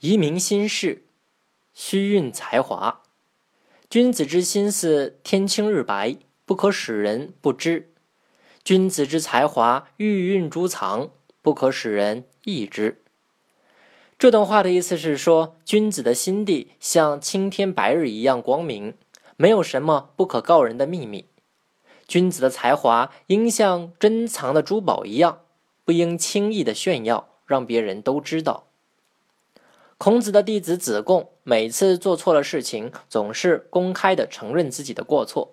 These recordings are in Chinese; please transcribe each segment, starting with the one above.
移民心事，虚蕴才华。君子之心似天清日白，不可使人不知；君子之才华玉蕴珠藏，不可使人易之。这段话的意思是说，君子的心地像青天白日一样光明，没有什么不可告人的秘密。君子的才华应像珍藏的珠宝一样，不应轻易的炫耀，让别人都知道。孔子的弟子子贡每次做错了事情，总是公开的承认自己的过错。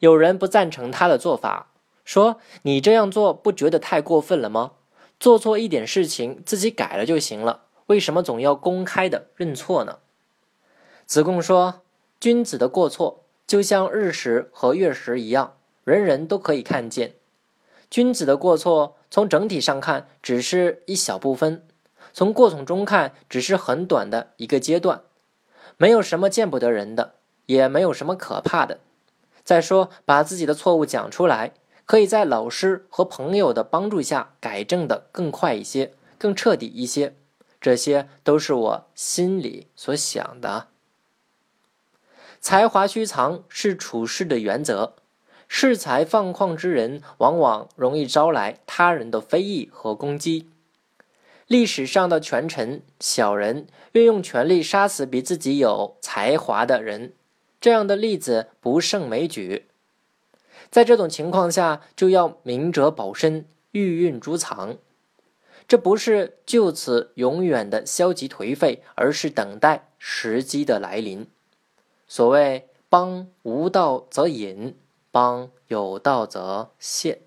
有人不赞成他的做法，说：“你这样做不觉得太过分了吗？做错一点事情，自己改了就行了。”为什么总要公开的认错呢？子贡说：“君子的过错就像日食和月食一样，人人都可以看见。君子的过错从整体上看只是一小部分，从过程中看只是很短的一个阶段，没有什么见不得人的，也没有什么可怕的。再说，把自己的错误讲出来，可以在老师和朋友的帮助下改正的更快一些，更彻底一些。”这些都是我心里所想的。才华虚藏是处事的原则，恃才放旷之人往往容易招来他人的非议和攻击。历史上的权臣、小人运用权力杀死比自己有才华的人，这样的例子不胜枚举。在这种情况下，就要明哲保身，玉运珠藏。这不是就此永远的消极颓废，而是等待时机的来临。所谓“邦无道则隐，邦有道则现”。